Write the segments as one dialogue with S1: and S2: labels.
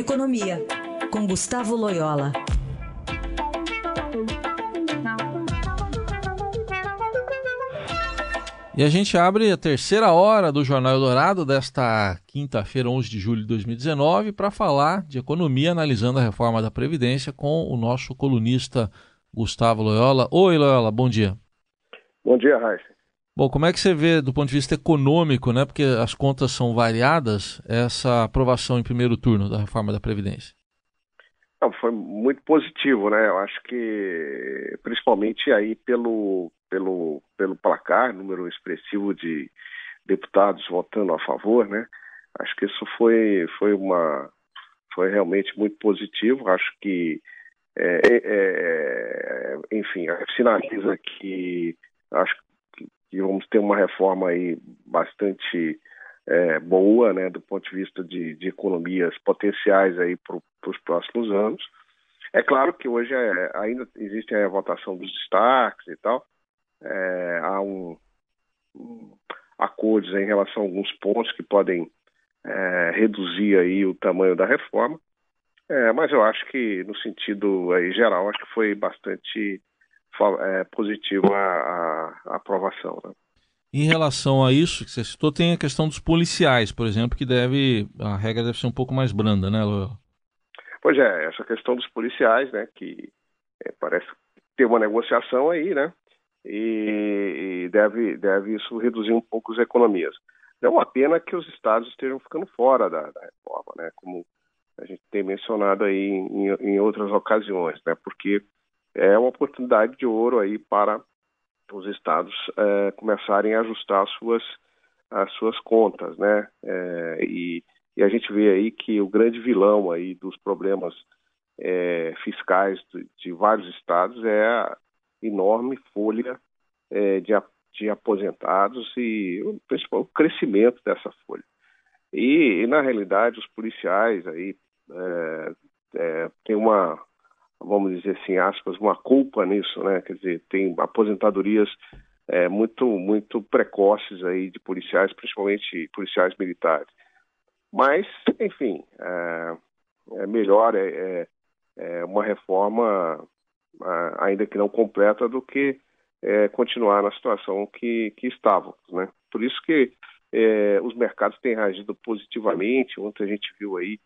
S1: Economia, com Gustavo Loyola.
S2: E a gente abre a terceira hora do Jornal Eldorado desta quinta-feira, 11 de julho de 2019, para falar de economia, analisando a reforma da Previdência com o nosso colunista Gustavo Loyola. Oi, Loyola, bom dia.
S3: Bom dia, Raíssa.
S2: Bom, como é que você vê do ponto de vista econômico, né? Porque as contas são variadas, essa aprovação em primeiro turno da reforma da Previdência?
S3: Não, foi muito positivo, né? Eu acho que principalmente aí pelo, pelo, pelo placar, número expressivo de deputados votando a favor, né? Acho que isso foi, foi uma foi realmente muito positivo. Acho que é, é, é enfim, sinaliza que acho que vamos ter uma reforma aí bastante é, boa, né, do ponto de vista de, de economias potenciais aí para os próximos anos. É claro que hoje é, ainda existe a votação dos destaques e tal, é, há um, um, acordos em relação a alguns pontos que podem é, reduzir aí o tamanho da reforma, é, mas eu acho que no sentido aí, geral acho que foi bastante é, positivo a, aprovação. Né?
S2: Em relação a isso que você citou, tem a questão dos policiais, por exemplo, que deve a regra deve ser um pouco mais branda, né, Loyola?
S3: Pois é, essa questão dos policiais, né, que é, parece ter uma negociação aí, né, e, e, deve, deve isso reduzir um pouco as economias. É uma pena que os estados estejam ficando fora da, da reforma, né, como a gente tem mencionado aí em, em outras ocasiões, né, porque é uma oportunidade de ouro aí para os estados é, começarem a ajustar as suas, as suas contas, né, é, e e a gente vê aí que o grande vilão aí dos problemas é, fiscais de, de, vários estados é a enorme folha é, de, de, aposentados e o principal o crescimento dessa folha. E, e, na realidade os policiais aí é, é, têm uma vamos dizer assim aspas uma culpa nisso, né? Quer dizer tem aposentadorias é, muito muito precoces aí de policiais, principalmente policiais militares. Mas, enfim, é, é melhor é, é, é uma reforma, ainda que não completa, do que é, continuar na situação que, que estávamos. Né? Por isso que é, os mercados têm reagido positivamente. Ontem a gente viu aí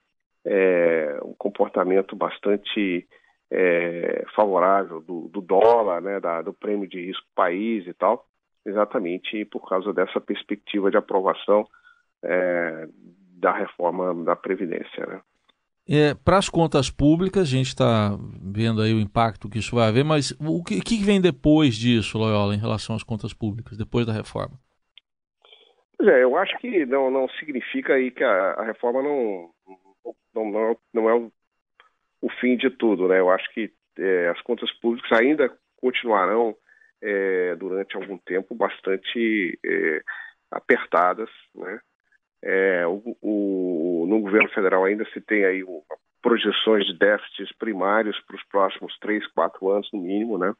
S3: um comportamento bastante é, favorável do, do dólar, né, da, do prêmio de risco país e tal, exatamente por causa dessa perspectiva de aprovação é, da reforma da Previdência. Né?
S2: É, Para as contas públicas, a gente está vendo aí o impacto que isso vai haver, mas o que, que, vem depois disso, Loyola, em relação às contas públicas, depois da reforma?
S3: Pois é, eu acho que não, não significa aí que a, a reforma não, não, não, não é o, fim de tudo, né? Eu acho que é, as contas públicas ainda continuarão é, durante algum tempo bastante é, apertadas, né? É, o, o, no governo federal ainda se tem aí o, projeções de déficits primários para os próximos três, quatro anos no mínimo, né?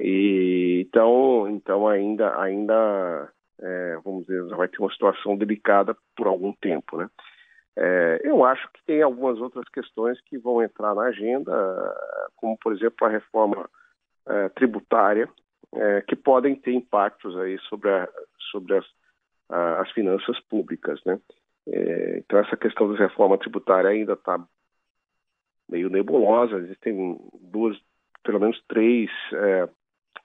S3: E, então, então ainda, ainda é, vamos dizer, vai ter uma situação delicada por algum tempo, né? É, eu acho que tem algumas outras questões que vão entrar na agenda, como por exemplo a reforma é, tributária, é, que podem ter impactos aí sobre, a, sobre as a, as finanças públicas, né? É, então essa questão da reforma tributária ainda está meio nebulosa. Existem duas, pelo menos três é,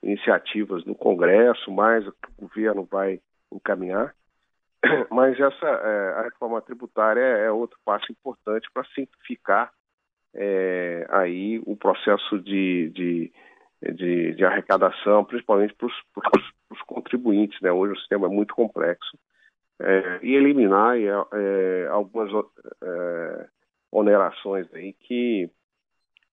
S3: iniciativas no Congresso, mais o que o governo vai encaminhar. Mas essa é, a reforma tributária é outro passo importante para simplificar é, aí o processo de, de, de, de arrecadação, principalmente para os contribuintes. Né? Hoje o sistema é muito complexo. É, e eliminar é, é algumas é, onerações aí que,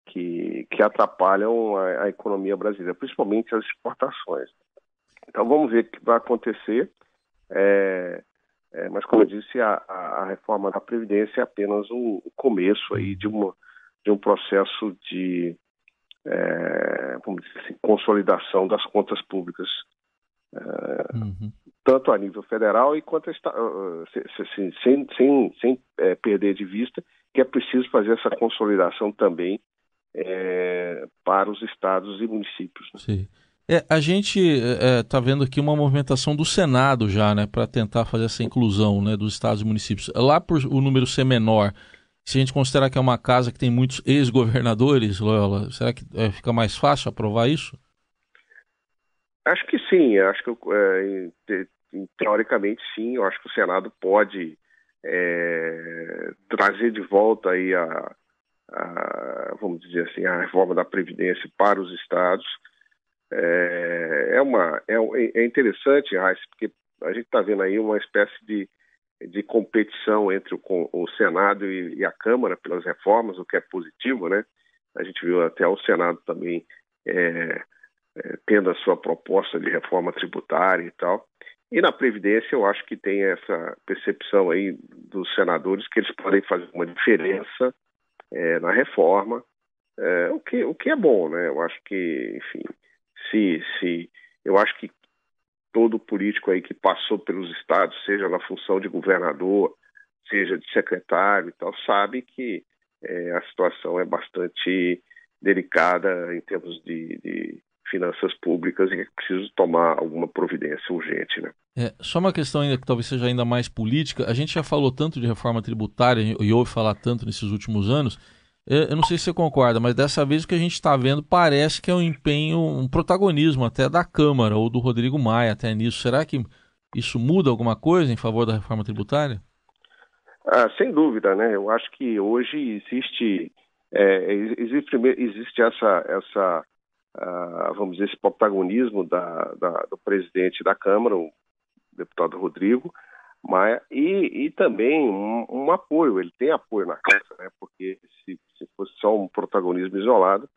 S3: que, que atrapalham a, a, economia brasileira, principalmente as exportações. Então vamos ver o que vai acontecer. É, é, mas como eu disse, a, a, reforma da Previdência é apenas o, o começo aí de, uma, de um processo de é, vamos dizer assim, consolidação das contas públicas é, uhum. tanto a nível federal e quanto a, sem, sem, sem, sem é, perder de vista que é preciso fazer essa consolidação também é, para os estados e municípios.
S2: Né? Sim. É, a gente está é, vendo aqui uma movimentação do Senado já, né, para tentar fazer essa inclusão né, dos estados e municípios. Lá por o número ser menor, se a gente considerar que é uma casa que tem muitos ex-governadores, Loyola, será que é, fica mais fácil aprovar isso?
S3: Acho que sim, acho que é, teoricamente sim, eu acho que o Senado pode é, trazer de volta aí a, a, vamos dizer assim, a reforma da Previdência para os estados. É, é uma, é, é interessante, Raíssa, porque a gente está vendo aí uma espécie de, de competição entre o, o Senado e, e, a Câmara pelas reformas, o que é positivo, né? A gente viu até o Senado também é, é, tendo a sua proposta de reforma tributária e tal. E na Previdência eu acho que tem essa percepção aí dos senadores que eles podem fazer uma diferença é, na reforma, é, o, que, o que é bom, né? Eu acho que, enfim, se, se eu acho que todo político aí que passou pelos estados, seja na função de governador, seja de secretário e tal, sabe que é, a situação é bastante delicada em termos de, de finanças públicas e é preciso tomar alguma providência urgente. Né?
S2: É, só uma questão ainda que talvez seja ainda mais política. A gente já falou tanto de reforma tributária e ouve falar tanto nesses últimos anos. Eu não sei se você concorda, mas dessa vez o que a gente está vendo parece que é um empenho, um protagonismo até da Câmara ou do Rodrigo Maia até nisso. Será que isso muda alguma coisa em favor da reforma tributária?
S3: Ah, sem dúvida, né? Eu acho que hoje existe é, existe, existe essa, essa uh, vamos dizer, esse protagonismo da, da, do presidente da Câmara, o deputado Rodrigo Maia, e, e também um, um, apoio, ele tem apoio na casa, né, porque se, se fosse só um protagonismo isolado,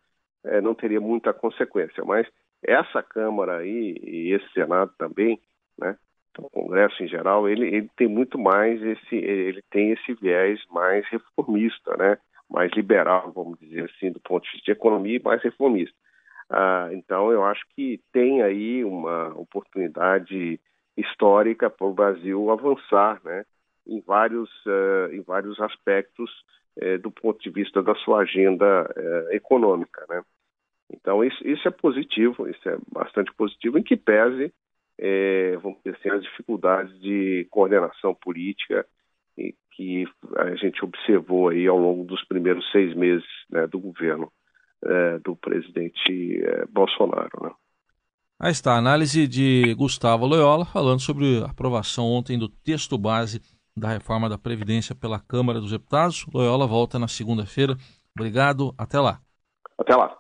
S3: é, não teria muita consequência, mas essa Câmara aí, e esse Senado também, né, o Congresso em geral, ele, ele tem muito mais esse, ele tem esse viés mais reformista, né, mais liberal, vamos dizer assim, do ponto de vista de economia, mais reformista. Ah, então, eu acho que tem aí uma oportunidade histórica para o Brasil avançar né, em, vários, uh, em vários aspectos uh, do ponto de vista da sua agenda uh, econômica. Né? Então, isso, isso, é positivo, isso é bastante positivo, em que pese, vamos dizer assim, as dificuldades de coordenação política que a gente observou aí ao longo dos primeiros seis meses né, do governo do presidente Bolsonaro. Né?
S2: Aí está a análise de Gustavo Loyola falando sobre a aprovação ontem do texto base da reforma da Previdência pela Câmara dos Deputados. Loyola volta na segunda-feira. Obrigado, até lá.
S3: Até lá.